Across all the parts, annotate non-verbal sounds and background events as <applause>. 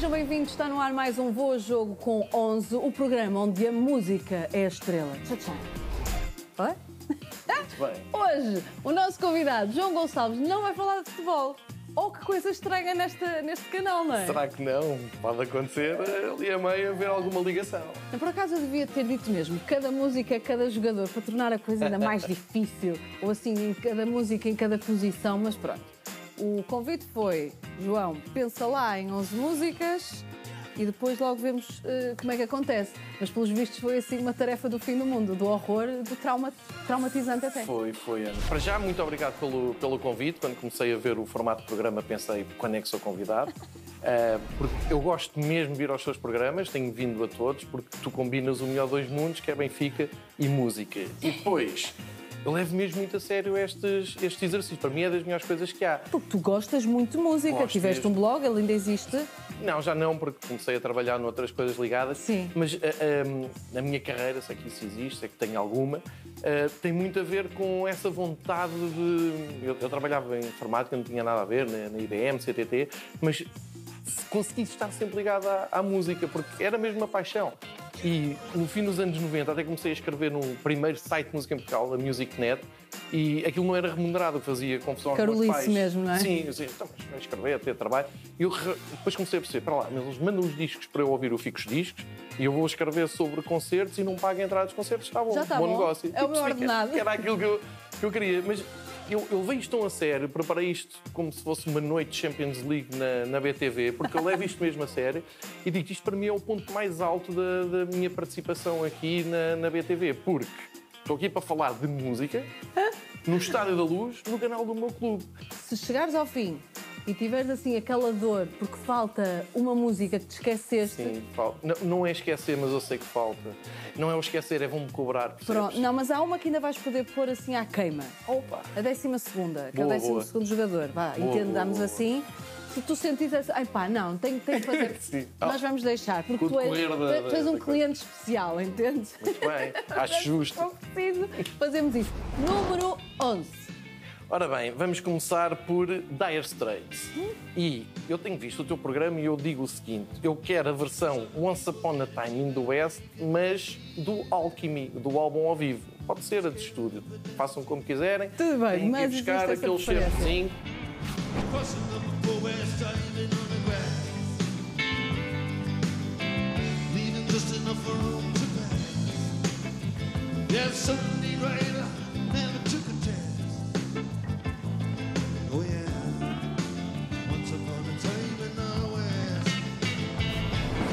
Sejam bem-vindos, está no ar mais um Voa Jogo com 11, o programa onde a música é a estrela. Tchau, tchau. Oi? Bem, <laughs> Hoje, o nosso convidado, João Gonçalves, não vai falar de futebol. Oh, que coisa estranha nesta, neste canal, não é? será que não? Pode acontecer ali a meio haver alguma ligação. Por acaso eu devia ter dito mesmo, cada música, cada jogador, para tornar a coisa ainda mais <laughs> difícil, ou assim, em cada música, em cada posição, mas pronto. O convite foi, João, pensa lá em 11 músicas e depois logo vemos eh, como é que acontece. Mas pelos vistos foi assim uma tarefa do fim do mundo, do horror, do trauma, traumatizante até. Foi, foi, Ana. Para já, muito obrigado pelo, pelo convite. Quando comecei a ver o formato do programa, pensei quando é que sou convidado. <laughs> Eh, porque eu gosto mesmo de vir aos seus programas, tenho vindo a todos, porque tu combinas o melhor dos mundos, que é Benfica e música. E depois, eu levo mesmo muito a sério estes, estes exercícios. Para mim é das melhores coisas que há. Porque tu gostas muito de música, Gosto tiveste mesmo. um blog, ele ainda existe. Não, já não, porque comecei a trabalhar noutras coisas ligadas. Sim. Mas a, a minha carreira, sei que isso existe, sei que tenho alguma, eh, tem muito a ver com essa vontade de. Eu, eu trabalhava em informática, não tinha nada a ver, na, na IBM, CTT, mas consegui estar sempre ligado à, à música, porque era mesmo uma paixão. E no fim dos anos 90 até comecei a escrever no primeiro site de música em Portugal, a MusicNet, e aquilo não era remunerado, fazia confusão aos meus pais. mesmo, não é? Sim, eu dizia, então, mas escrever, ter trabalho. E eu depois comecei a perceber, para lá, mas eles mandam os discos para eu ouvir, eu fico os discos, e eu vou escrever sobre concertos e não pago a entrada dos concertos, está bom, Já está bom, bom. negócio. É o meu ordenado. Que era aquilo que eu, que eu queria. Mas eu, eu vejo isto tão a sério, preparei isto como se fosse uma noite de Champions League na, na BTV, porque eu levo isto mesmo a sério e digo isto para mim é o ponto mais alto da, da minha participação aqui na, na BTV, porque estou aqui para falar de música no Estádio da Luz, no canal do meu clube. Se chegares ao fim e tiveres assim aquela dor porque falta uma música que te esqueceste, Sim, fal- não, não é esquecer, mas eu sei que falta. Não é o esquecer, é vão-me cobrar. percebes? pronto. Não, mas há uma que ainda vais poder pôr assim à queima. Opa! A décima segunda, que é o décimo boa. segundo jogador. Vá, Boa, entendamos boa, boa. assim. Se tu sentires assim, ai pá, não, tenho, tenho que fazer. <laughs> Sim. Nós vamos deixar, porque tu és, da- tu és- um cliente especial, entendes? Muito bem, <laughs> acho justo. Não preciso. Fazemos isso. Número 11. Ora bem, vamos começar por Dire Straits. E eu tenho visto o teu programa e eu digo o seguinte: eu quero a versão Once Upon a Time in the West, mas do Alchemy, do álbum ao vivo. Pode ser a de estúdio. Façam como quiserem. Tudo bem, Têm que mas buscar existe essa aquele chefozinho. Leaving just enough room to pass.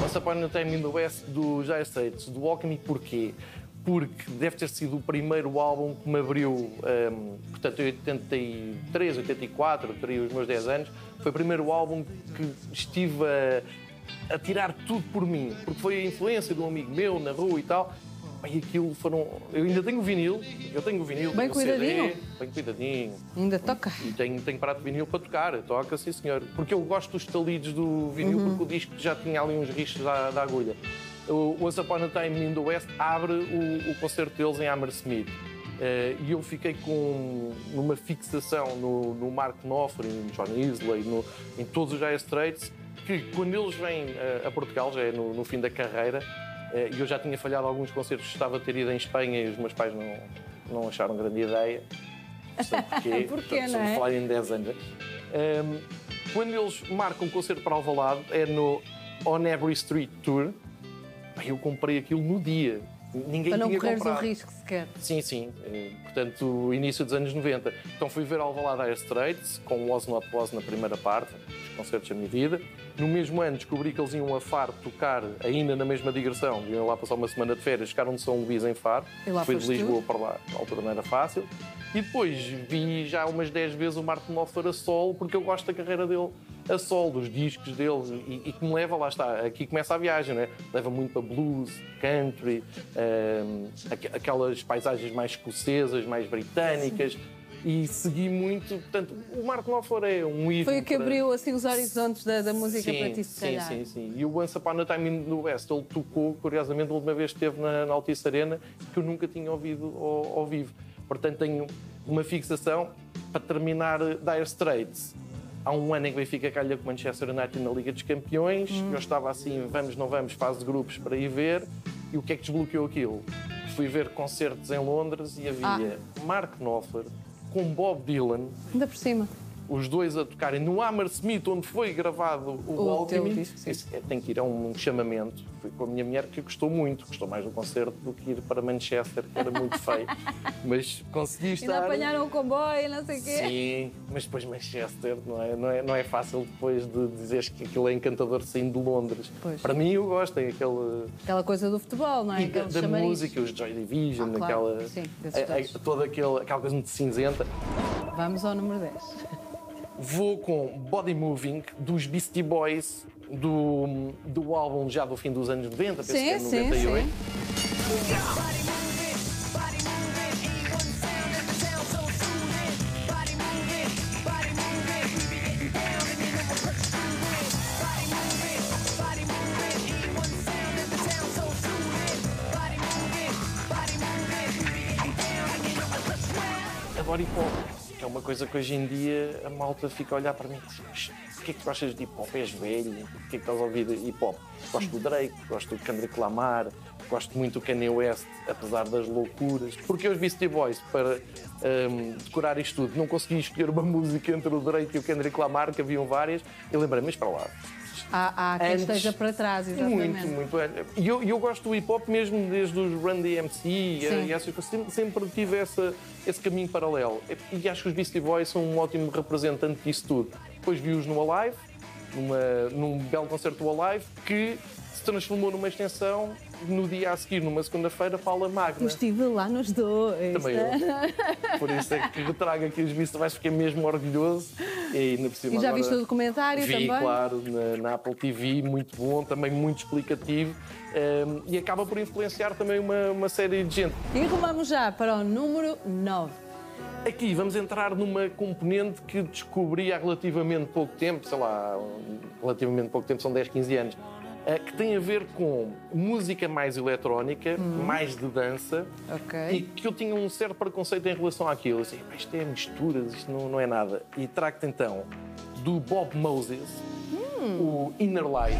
West. Once Upon a Time in the West do Dire Straits, do Alchemy, porquê? Porque deve ter sido o primeiro álbum que me abriu, hum, portanto, em 83, 84, teria os meus 10 anos, foi o primeiro álbum que estive a, a tirar tudo por mim, porque foi a influência de um amigo meu na rua e tal. E aquilo foram. Eu ainda tenho o vinil, eu tenho o vinil, Bem tenho o CD, cuidadinho. bem cuidadinho. Ainda toca. E tenho, tenho prato de vinil para tocar, toca sim senhor. Porque eu gosto dos talidos do vinil, porque o disco já tinha ali uns riscos da, da agulha. O Once Upon a Time in the West abre o, o concerto deles em Hammersmith. Eh, e eu fiquei com uma fixação no, no Mark Knopfler, no John Isley, no, em todos os Dire Straits, que quando eles vêm eh, a Portugal, já é no, no fim da carreira, e eu já tinha falhado alguns concertos, estava a ter ido em Espanha e os meus pais não, não acharam grande ideia. <laughs> Porquê. Porquê, Portanto, não é? falar em 10 anos. Um, quando eles marcam um concerto para Alvalade, é no On Every Street Tour, eu comprei aquilo no dia. Ninguém Para não tinha correres o comprado. risco sequer. Sim, sim. Eh, Portanto, o início dos anos 90. Então fui ver Alvalade Dire Straits, com o Was Not Was na primeira parte, concertos da minha vida. No mesmo ano descobri que eles iam a Faro tocar, ainda na mesma digressão, iam lá passar uma semana de férias, ficaram de São Luís em Faro. Fui de? Lisboa para lá, na altura não era fácil. E depois vi já umas 10 vezes o Martin Knopfler a solo, porque eu gosto da carreira dele a solo, dos discos dele, e, e que me leva, lá está, aqui começa a viagem, né? leva muito para blues, country, ehm, aqu- aquelas paisagens mais escocesas, mais britânicas, e segui muito, portanto, o Martin Knopfler é um ídolo. Foi o que abriu assim os horizontes da, da música sim, para ti, se sim, calhar. sim, sim. E o Once Upon a Time in the West, ele tocou, curiosamente, a última vez que esteve na, na Altice Arena, que eu nunca tinha ouvido ao, ao vivo. Portanto, tenho uma fixação para terminar Dire Straits. há um ano em que o Benfica calha com o Manchester United na Liga dos Campeões. Hum. Eu estava assim, vamos, não vamos, fase de grupos para ir ver. E o que é que desbloqueou aquilo? Fui ver concertos em Londres e havia Ah. Mark Knopfler com Bob Dylan, Ainda por cima. Os dois a tocarem no Hammersmith, onde foi gravado o, O Alchemy. é, tem que ir a um chamamento. Fui com a minha mulher que gostou muito, gostou mais do concerto do que ir para Manchester, que era muito feio. <laughs> Mas consegui Ainda estar. apanharam o comboio, não sei o quê. Sim, mas depois Manchester não é, não, é, não é fácil depois de dizeres que aquilo é encantador saindo de Londres. Pois. Para mim eu gosto, é aquele. Aquela coisa do futebol, não é? E da, música, os Joy Division, Ah, claro. aquela. Sim, a- a- toda aquele, aquela coisa muito cinzenta. Vamos ao número 10. Vou com Body Moving dos Beastie Boys, do, do álbum já do fim dos anos 90, penso que é Sim, sim, 98. sim. Body moving, coisa que hoje em dia a malta fica a olhar para mim "Mas Porquê é que tu gostas de hip hop? És velho? Porquê é que estás a ouvir hip hop? Gosto do Drake, gosto do Kendrick Lamar, gosto muito do Kanye West, apesar das loucuras. Porque os Beastie Boys, para hum, decorar isto tudo, não consegui escolher uma <laughs> música entre o Drake e o Kendrick Lamar, que haviam várias, e lembrei-me, mas para lá, Há, há quem Antes- esteja para trás, exatamente. muito, muito. E eu, eu gosto do hip hop mesmo desde os Run DMC e, essas coisas. Sempre, sempre tive essa, esse caminho paralelo. E acho que os Beastie Boys são um ótimo representante disso tudo. Depois vi-os no Alive, numa, num belo concerto do Alive, que se transformou numa extensão no dia a seguir, numa segunda-feira, para a Eu Magna. estive lá nos dois. Também eu. Por isso é que retrago aqui os Beastie Boys, fiquei mesmo orgulhoso. E, ainda por cima E já agora- viste o documentário Vi, também? claro, na, na Apple TV, muito bom, também muito explicativo ehm, e acaba por influenciar também uma, uma série de gente. E rumamos já para o número 9. Aqui vamos entrar numa componente que descobri há relativamente pouco tempo, sei lá, um, relativamente pouco tempo, são 10, 15 anos, que tem a ver com música mais eletrónica, mais de dança, Ok. e que eu tinha um certo preconceito em relação àquilo. Assim, "Pá, isto é misturas, isto não, não é nada. E trago-te então do Bob Moses, o Inner Light.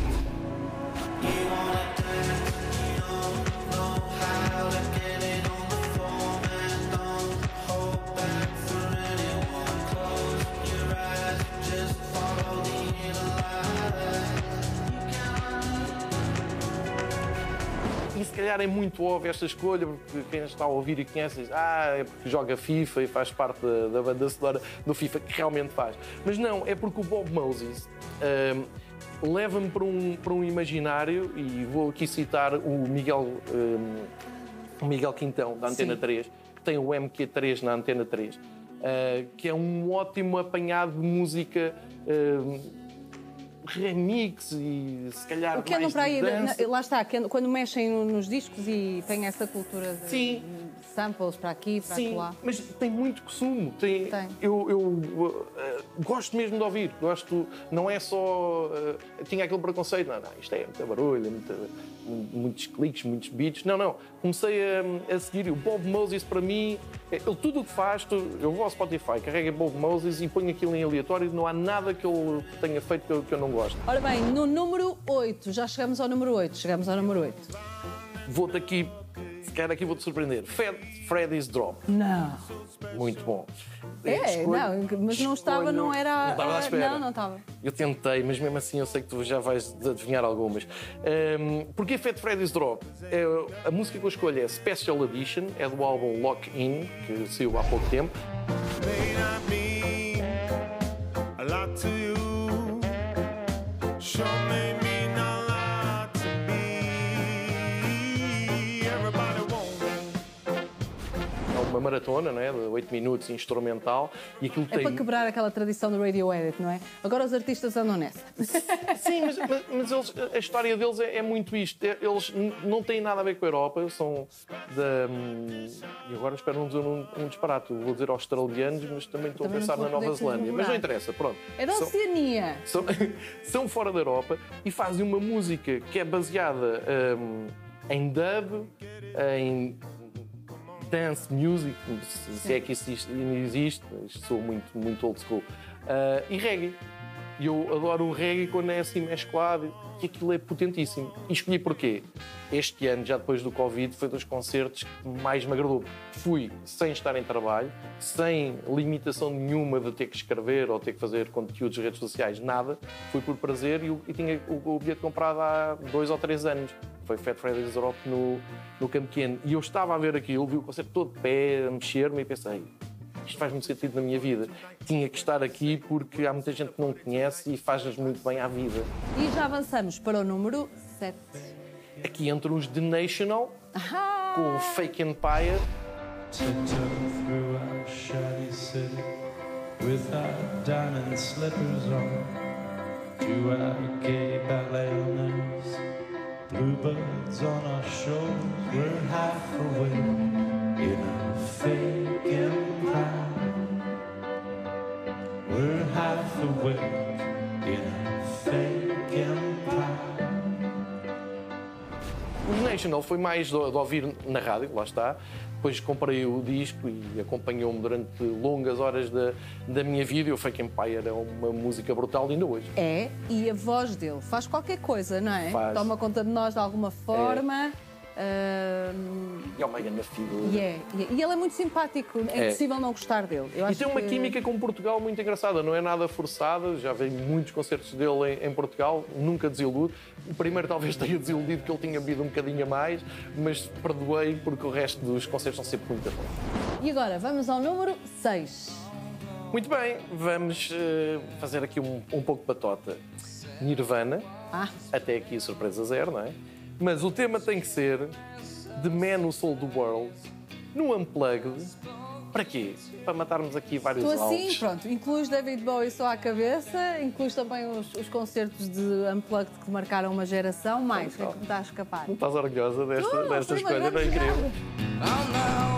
Calhar é muito óbvio esta escolha, porque quem está a ouvir e conhece diz, ah, é porque joga FIFA e faz parte da, da banda sonora do FIFA, que realmente faz. Mas não, é porque o Bob Moses ahm, leva-me para um, para um imaginário, e vou aqui citar o Miguel, o Miguel Quintão, da Antena Sim. 3, que tem o MQ3 na Antena 3, ah, que é um ótimo apanhado de música. ahm, remix e se calhar O que andam mais para aí, dança. lá está, andam- quando mexem no- nos discos e têm essa cultura de Sim. Samples para aqui, para Sim, lá. mas tem muito consumo. Tem, Tem. Eu, eu, uh, gosto mesmo de ouvir. Gosto, não é só. uh, tinha aquele preconceito, não, não, isto é muita barulho, muita, mu- muitos cliques, muitos beats. Não, não. Comecei a, a seguir. O Bob Moses, para mim, é- ele tudo o que faz, tu- eu vou ao Spotify, carrego Bob Moses e ponho aquilo em aleatório. Não há nada que ele tenha feito que eu, que eu não gosto. Ora bem, no número 8, já chegamos ao número 8, chegamos ao número 8. Vou-te aqui, se calhar aqui vou-te surpreender. Fred, Freddy's Drop. Não. Muito bom. É, Escolho- não, mas não estava, não era. Não estava à espera. Não, não estava. Eu tentei, mas mesmo assim eu sei que tu já vais adivinhar algumas. Um, Porquê Fat Freddy's Drop? É, a música que eu escolho é Special Edition, é do álbum Lock In, que saiu há pouco tempo. may not mean uma maratona, não é? De 8 minutos, instrumental, e aquilo É tem. para quebrar aquela tradição do radio edit, não é? Agora os artistas andam nessa. <laughs> Sim, mas, mas- mas eles- a história deles é, é muito isto. É- Eles não têm nada a ver com a Europa, são da. hum, E agora espero não dizer um, um disparate. Vou dizer australianos, mas também estou Também a pensar na Nova Zelândia. Mas não interessa, pronto. É da São- Oceania. são, <laughs> são fora da Europa e fazem uma música que é baseada hum, em dub, em dance music, se, é que isso existe- sou muito, muito old school, ah, e reggae. E eu adoro o reggae quando é assim mesclado, e aquilo é potentíssimo. E escolhi porquê? Este ano, já depois do Covid, foi dos concertos que mais me agradou. Fui sem estar em trabalho, sem limitação nenhuma de ter que escrever ou ter que fazer conteúdos de redes sociais, nada. Fui por prazer e, e tinha o, o bilhete comprado há dois ou três anos. Foi Fat Freddy's Europe no, no Campo Pequeno. E eu estava a ver aquilo, vi o concerto todo de pé, a mexer-me e pensei, isto faz muito sentido na minha vida. Tinha que estar aqui porque há muita gente que não conhece e faz-nos muito bem à vida. E já avançamos para o número 7. Aqui entram os The National, Ah! com o Fake Empire. Our with our diamond slippers on. To our gay ballet ice, bluebirds on our shoulders. We're half away in a fake awake in a fake empire. Os National foi mais de, ouvir na rádio, lá está. Depois comprei o disco e acompanhou-me durante longas horas da, da minha vida. E o Fake Empire é uma música brutal ainda hoje. É, e a voz dele faz qualquer coisa, não é? Faz. Toma conta de nós de alguma forma. Ahm, E é uma grande figura. e, é, e é- e ele é muito simpático, é, É. impossível não gostar dele. Eu E acho tem uma que- química com Portugal muito engraçada, não é nada forçada. Já vi muitos concertos dele em, em Portugal, nunca desiludo. O primeiro talvez <laughs> tenha desiludido que ele tinha bebido um bocadinho a mais, mas perdoei porque o resto dos concertos são sempre muito bons. E agora, vamos ao número 6. Muito bem, vamos eh, fazer aqui um, um pouco de batota. Nirvana, Ah, até aqui surpresa zero, não é? Mas o tema tem que ser The Man Who Sold the World no Unplugged. Para quê? Para matarmos aqui vários tu assim, alvos. pronto, incluís David Bowie só à cabeça, incluís também os, os concertos de Unplugged que marcaram uma geração, mais, o que é que me está a escapar? Não estás orgulhosa desta, Estou, desta escolha? Não é incrível? Oh no,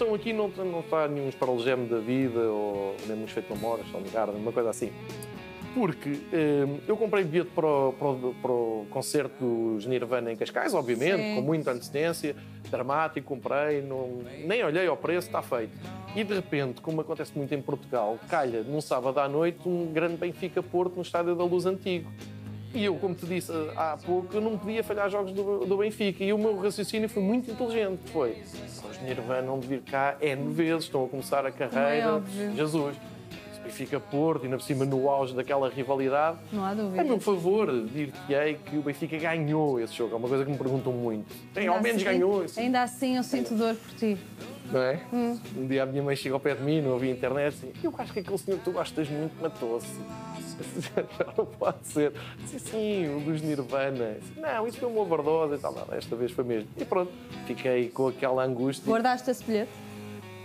estão aqui? Não, não está nenhum Sparolegem da vida ou nem uns feito memórias, de Garden, uma coisa assim. Porque hum, eu comprei bilhete para o, para, o, para o concerto dos Nirvana em Cascais, obviamente, Sim. com muita antecedência, dramático, comprei, não, nem olhei ao preço, está feito. E de repente, como acontece muito em Portugal, calha num sábado à noite um grande Benfica-Porto no Estádio da Luz Antigo. E eu, como te disse há pouco, eu não podia falhar jogos do, do Benfica. E o meu raciocínio foi muito inteligente. Foi, os Nirvana vão de vir cá N vezes, estão a começar a carreira. óbvio. Jesus. Se Benfica Porto, ainda por cima no auge daquela rivalidade. Não há dúvida. A meu favor, dir-te-ei que o Benfica ganhou esse jogo. É uma coisa que me perguntam muito. Tem, ao menos assim- ganhou. Assim, Ainda assim eu sinto dor por ti. não é? Um dia a minha mãe chegou ao pé de mim, não havia internet, assim, eu acho que aquele senhor que tu gostas muito matou-se. <laughs> Não pode ser. Sim, sim, o dos Nirvana. Não, isso foi uma overdose e tal. Não, desta vez foi mesmo. E pronto, fiquei com aquela angústia. Guardaste esse bilhete?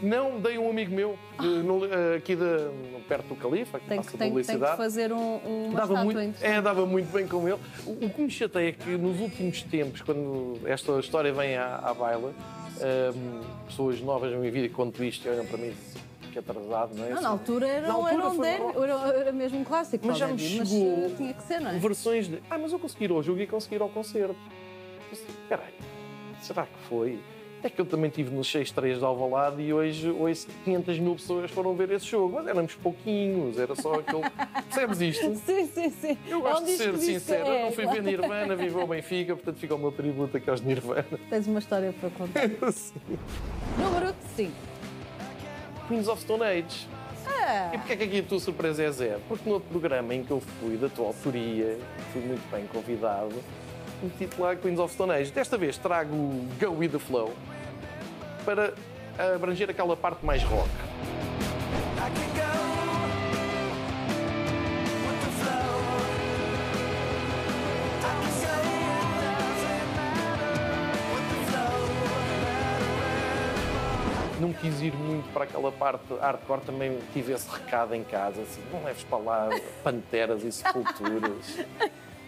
Não, dei a um amigo meu, de- no- aqui de- perto do Califa, que passa que, tenho publicidade. que fazer um, uma Dava muito, é, dava muito bem com ele. O, o que me chateia é que nos últimos tempos, quando esta história vem à, à baila, hum, pessoas novas na minha vida que conto isto e olham para mim que atrasado, não é? Não, na altura era, Na altura era, um foi era, era mesmo um clássico. Mas já me chegou Mas eh, tinha que ser, não é? versões de ah, mas eu consegui ir ao jogo e consegui ir ao concerto. Peraí, será que foi? É que eu também estive nos 6-3 de Alvalade e hoje, hoje 500 mil pessoas foram ver esse jogo. Mas éramos pouquinhos, era só aquele... <laughs> Percebes isto? Sim, sim, sim. Eu É gosto de ser sincero, é, eu não fui claro. ver Nirvana, vivo ao Benfica, portanto fica o meu tributo aqui aos Nirvana. Tens uma história para contar. <laughs> Número 5. Queens of Stone Age. E porquê é que aqui a tua surpresa é zero? Porque no outro programa em que eu fui, da tua autoria, fui muito bem convidado, meti lá Queens of Stone Age. Desta vez trago o Go With The Flow para abranger aquela parte mais rock. Não quis ir muito para aquela parte hardcore, também tive esse recado em casa, assim, não leves para lá panteras e sepulturas.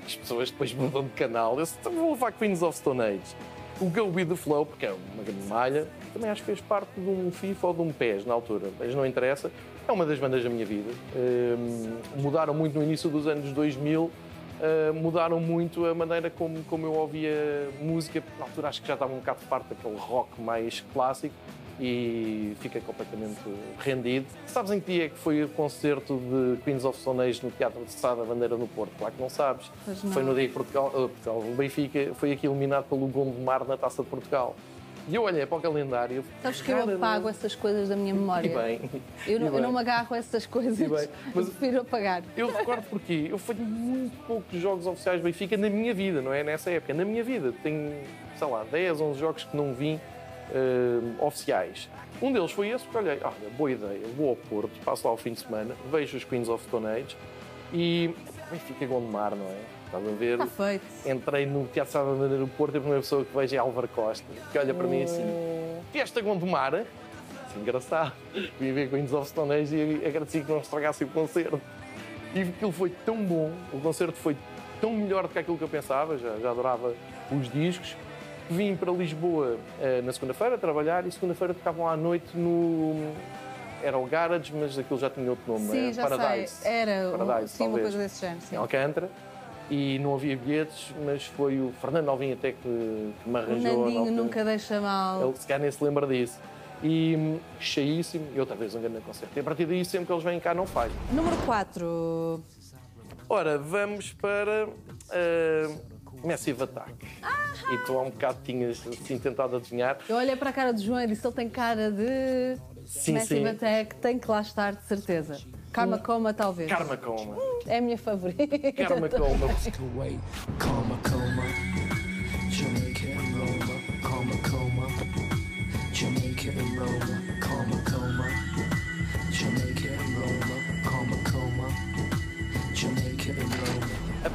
As pessoas depois mudam de canal. Eu "Então vou levar Queens of Stone Age. O Go With The Flow, porque é uma grande malha, também acho que fez parte de um FIFA ou de um PES na altura, mas não interessa. É uma das bandas da minha vida. Hum, mudaram muito no início dos anos 2000, uh, mudaram muito a maneira como, como eu ouvia música. Na altura acho que já estava um bocado farto daquele rock mais clássico e fiquei completamente rendido. Sabes em que dia é que foi o concerto de Queens of Stone Age no Teatro de Sá da Bandeira no Porto? Claro que não sabes. Não. Foi no dia que Portugal, uh, Portugal, o Benfica foi aqui eliminado pelo Gondomar na Taça de Portugal. E eu olhei para o calendário. Sabes que eu apago essas coisas da minha E memória. bem. Eu não, e eu bem. não me agarro a essas coisas. E bem, mas- prefiro apagar. Eu recordo porque eu fui muito poucos jogos oficiais do Benfica na minha vida, não é? Nessa época. Na minha vida. Tenho, sei lá, 10, 11 jogos que não vi eh, oficiais. Um deles foi esse, porque olhei, olha, boa ideia, vou ao Porto, passo lá o fim de semana, vejo os Queens of Stone Age e Benfica Gondomar, não é? Estás a ver? Está feito. Entrei no Teatro Sá Bandeira do Porto e a primeira pessoa que vejo é Álvaro Costa, que olha para mim assim, Fiesta Gondomar? Assim, engraçado. Vim ver Queens of Stone Age e agradeci que não estragasse o concerto. E aquilo foi tão bom, o concerto foi tão melhor do que aquilo que eu pensava, já, já adorava os discos. Vim para Lisboa eh, na segunda-feira trabalhar e segunda-feira tocavam à noite no. Era o Garage, mas aquilo já tinha outro nome, Sim, já Paradise. sei. Era Paradise, sim, uma coisa desse género. Sim. Em Alcântara. E não havia bilhetes, mas foi o Fernando Alvim até que, que me O arranjou. na Nandinho nunca deixa mal. Ele se calhar nem se lembra disso. E hum, cheíssimo, e outra vez um grande concerto. E a partir daí, sempre que eles vêm cá, não falham. Número 4. Ora, vamos para uh, Massive Attack. E tu há um bocado tinhas assim, tentado adivinhar. Eu olhei para a cara de João e disse: ele tem cara de. Sim, Massive sim. Attack, tem que lá estar, de certeza. Karma Coma, talvez. Karma Coma. É a minha favorita. Karma Coma. Karma Coma,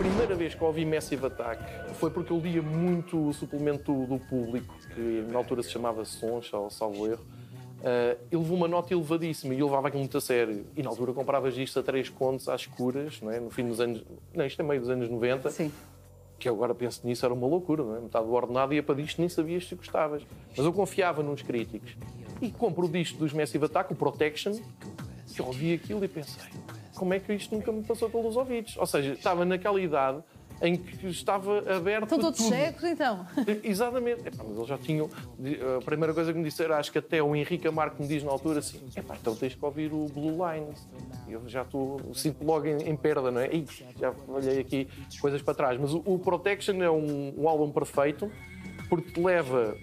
primeira vez que ouvi Massive Attack foi porque eu lia muito o suplemento do público, que na altura se chamava Sons, ou salvo erro. Uh, ele levou uma nota elevadíssima e eu levava aquilo muito a sério. E na altura compravas isto a três contos às escuras, não é? no fim dos anos. Não, isto é meio dos anos 90. Sim. que eu agora penso nisso, era uma loucura, não é? Metade do ordenado ia para disto, nem sabias se gostavas. Mas eu confiava nos críticos. E compro o disco dos Massive Attack, o Protection, que eu ouvi aquilo e pensei, como é que isto nunca me passou pelos ouvidos? Ou seja, estava naquela idade em que estava aberto Estão todos cegos, então. <laughs> Exatamente. Epá, mas eles já tinham. A primeira coisa que me disseram, acho que até o Henrique Amarco me diz na altura assim: Epá, então tens que ouvir o Blue Lines. E eu já estou. Sinto logo em, em perda, não é? Ih, já olhei aqui coisas para trás. Mas o, o Protection é um, um álbum perfeito porque te leva.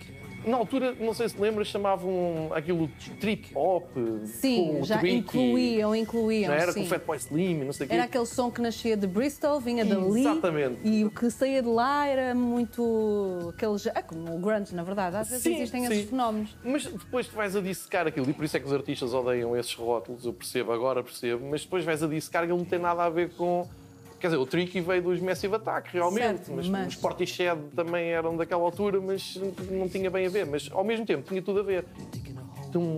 Na altura, não sei se lembras, chamavam aquilo trip hop. Sim, com o já Tricky. incluíam, incluíam. Não era sim. com o Fatboy Slim, não sei o quê. Era aquele som que nascia de Bristol, vinha dali. Exatamente. E o que saía de lá era muito. Aquele, gé- é como o grunge, na verdade. Às vezes Sim, existem sim. esses fenómenos. Mas depois tu vais a dissecar aquilo, e por isso é que os artistas odeiam esses rótulos, eu percebo, agora percebo, mas depois vais a dissecar que ele não tem nada a ver com. Quer dizer, o Tricky veio dos Massive Attack, realmente, Certo, mas, mas- os Portishead também eram daquela altura, mas não tinha bem a ver. Mas ao mesmo tempo tinha tudo a ver. Tão,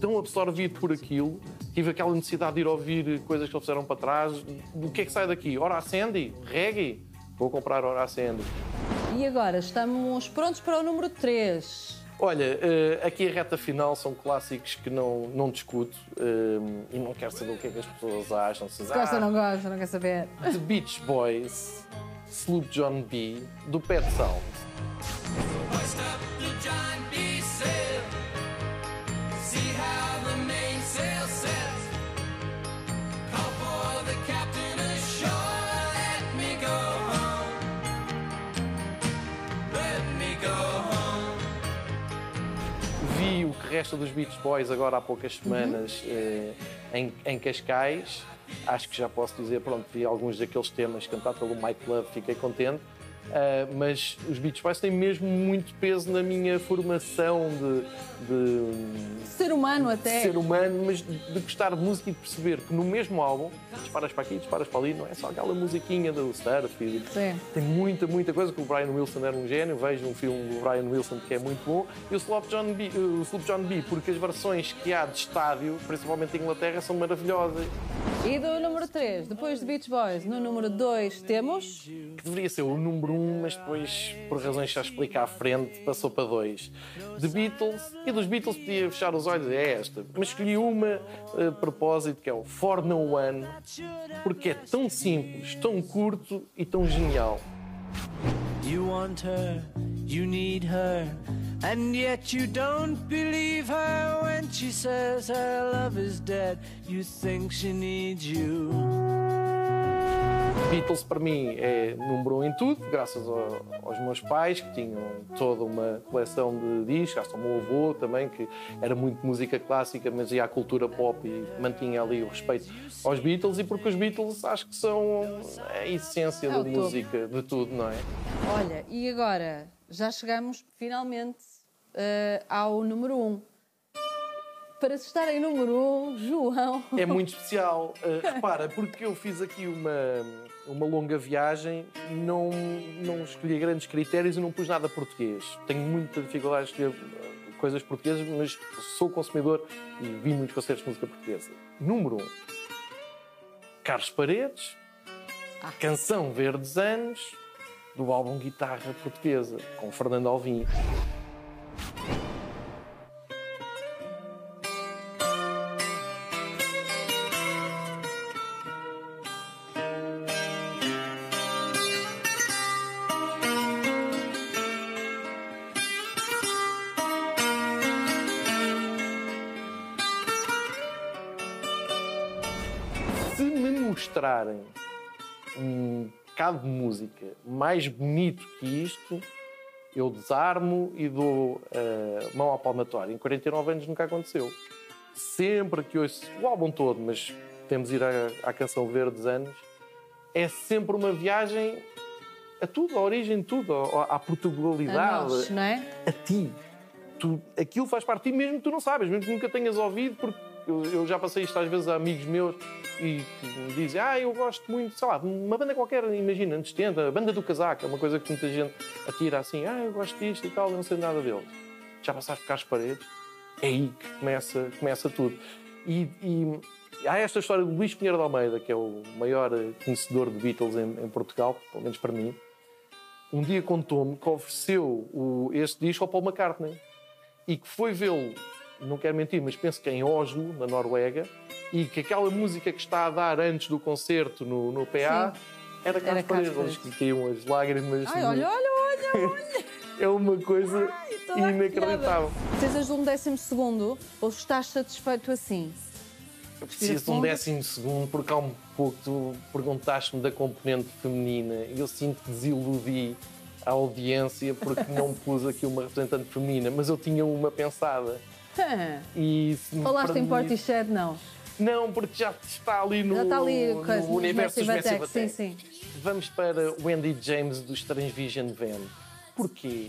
tão absorvido por aquilo, tive aquela necessidade de ir ouvir coisas que eles fizeram para trás. O que é que sai daqui? Ora Sandy? Reggae? Vou comprar Ora Sandy. E agora estamos prontos para o número 3. Olha, eh, aqui a reta final são clássicos que não, não discuto eh, e não quero saber o que é que as pessoas acham. Se, Gosta ou ah, não gosta, não quer saber. The Beach Boys, Sloop John B, do Pet Sound. Resta dos Beach Boys agora há poucas semanas eh, em, em Cascais. Acho que já posso dizer, pronto, vi alguns daqueles temas cantados pelo Mike Love, fiquei contente. Ah, mas os Beach Boys têm mesmo muito peso na minha formação de, de Ser humano até. ser humano, mas de de gostar de música e de perceber que no mesmo álbum, disparas para aqui, disparas para ali, não é só aquela musiquinha do surf. e-. Tem muita, muita coisa, que o Brian Wilson era um gênio, vejo um filme do Brian Wilson que é muito bom, e o Sloop John B, o Sloop John B porque as versões que há de estádio, principalmente em Inglaterra, são maravilhosas. E do número 3, depois de Beach Boys, no número 2 temos. que deveria ser o número um, mas depois, por razões que já explico à frente, passou para dois. The Beatles, e dos Beatles podia fechar os olhos, é esta. Mas escolhi uma eh, a propósito, que é o For No One, porque é tão simples, tão curto e tão genial. You want her, you need her, and yet you don't believe her when she says her love is dead. You think she needs you. Beatles para mim é número um em tudo, graças ao- aos meus pais que tinham toda uma coleção de discos, graças ao meu avô também, que era muito música clássica, mas ia à cultura pop e mantinha ali o respeito aos Beatles, e porque os Beatles acho que são a essência É da topo. música, de tudo, não é? Olha, e agora já chegamos finalmente eh, ao número 1. Para se estar em número 1, João. É muito <laughs> especial. Uh, repara, porque eu fiz aqui uma, uma longa viagem, não, não escolhi grandes critérios e não pus nada português. Tenho muita dificuldade de escolher uh, coisas portuguesas, mas sou consumidor e vi muitos concertos de música portuguesa. Número 1. Um, Carlos Paredes, Canção Verdes Anos, do álbum Guitarra Portuguesa, com Fernando Alvim. Música mais bonito que isto, eu desarmo e dou a mão à palmatória. Em 49 anos nunca aconteceu. Sempre que ouço o álbum todo, mas temos de ir à, à canção Verdes Anos, é sempre uma viagem a tudo, à origem de tudo, à, à A Portugalidade nós, não é? a ti. Tu, aquilo faz parte de ti mesmo que tu não sabes, mesmo que nunca tenhas ouvido, porque eu, eu já passei isto às vezes a amigos meus e que me dizem, ah, eu gosto muito, sei lá, uma banda qualquer, imagina, anos 70, a banda do casaco, é uma coisa que muita gente atira assim, ah, eu gosto disto e tal, não sei nada deles. Já passaste por cá as paredes, é aí que começa, começa tudo. E, e há esta história do Luís Pinheiro de Almeida, que é o maior conhecedor de Beatles em, em Portugal, pelo menos para mim, um dia contou-me que ofereceu o, este disco ao Paul McCartney e que foi vê-lo, não quero mentir, mas penso que em Oslo, na Noruega, e que aquela música que está a dar antes do concerto no, no PA Sim. era Carlos Paredes. Que caíam as lágrimas. Ai, olha, olha, olha, <laughs> olha. É uma coisa Toda inacreditável. Precisas de um décimo segundo ou estás satisfeito assim? Eu preciso de um décimo segundo, porque há um pouco tu perguntaste-me da componente feminina e eu sinto que desiludi a audiência porque não pus aqui uma representante feminina, mas eu tinha uma pensada. Hã. E Falaste em Portishead, não? Não, porque já está ali no, Já está ali no coisa, universo dos Massive Attack, sim, Attack. Vamos para o Andy James dos Transvision Van. Porquê?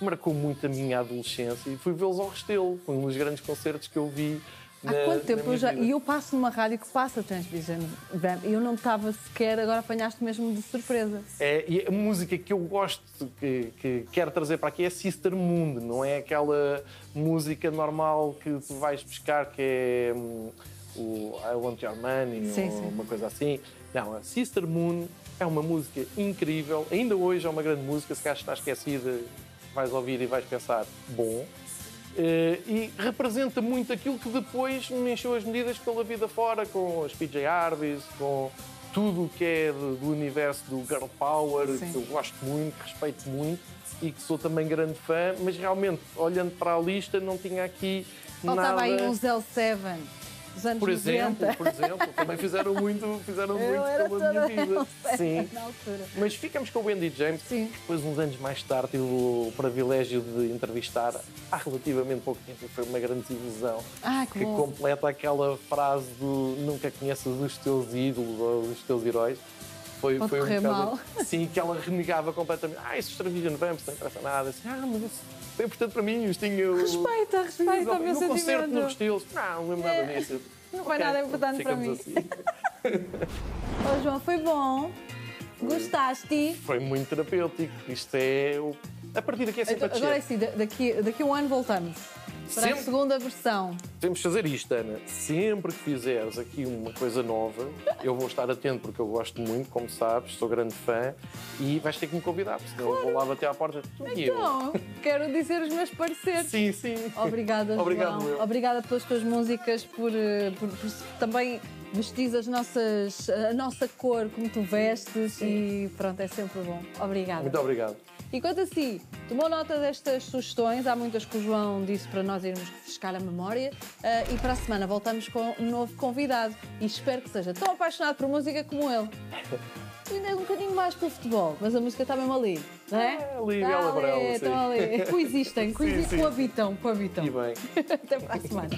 Marcou muito a minha adolescência e fui vê-los ao Restelo. Foi um dos grandes concertos que eu vi. Há na- quanto tempo eu já. E eu passo numa rádio que passa Transvision Van e eu não estava sequer, agora apanhaste mesmo de surpresa. É, e a música que eu gosto, que, que quero trazer para aqui é Sister Moon, não é aquela música normal que tu vais buscar que é hum, o I Want Your Money Sim, ou sim. uma coisa assim. Não, a Sister Moon é uma música incrível, ainda hoje é uma grande música, se calhar está esquecida, vais ouvir e vais pensar, bom. Eh, e representa muito aquilo que depois me encheu as medidas pela vida fora, com as PJ Harveys, com tudo o que é do, universo do Girl Power, Sim. que eu gosto muito, respeito muito e que sou também grande fã, mas realmente, olhando para a lista, não tinha aqui Faltava nada... aí um Zell Seven dos anos Por exemplo, 90. por exemplo, também fizeram muito, fizeram Eu muito pela minha vida. Sim. Na altura. Mas ficamos com o Andy James. Sim. Depois, uns anos mais tarde, tive o privilégio de entrevistar há relativamente pouco tempo e foi uma grande desilusão. Ah, que que completa aquela frase do nunca conheças os teus ídolos ou os teus heróis. Foi, Pode foi um bocado- mal. Sim, que ela renegava completamente. Ah, esses Travision Vamps não interessa nada. Assim, ah, mas foi importante para mim. Os tinha o- Respeita, respeita o meu no concerto sentimento. no Restelo. Não, não lembro nada disso. Não foi Ok, nada importante para mim. assim. <laughs> Ó João, foi bom. Gostaste? Foi muito terapêutico. Isto é. o- A partir daqui é sempre a Agora é assim, da- daqui, daqui a um ano voltamos. Para a Sempre- segunda versão. Temos de fazer isto, Ana. Sempre que fizeres aqui uma coisa nova, eu vou estar atento porque eu gosto muito, como sabes, sou grande fã, e vais ter que me convidar, porque senão eu vou lá bater à porta. Tu. Então, quero dizer os meus pareceres. Sim, sim. Obrigada, Obrigado, João. eu. Obrigada pelas tuas músicas, por, eh, por- por também vestir as nossas, a nossa cor como tu vestes e pronto, é sempre bom. Obrigada. Muito obrigado. E quanto a si, tomou nota destas sugestões, há muitas que o João disse para nós irmos refrescar a memória eh, e para a semana voltamos com um novo convidado e espero que seja tão apaixonado por música como ele. Ainda é um bocadinho mais pelo futebol, mas a música está mesmo ali, não é? É ali, Bela Brão, sim. estão ali. <laughs> Coexistem, coexistem, coabitam, coabitam. E bem. <laughs> Até para a semana.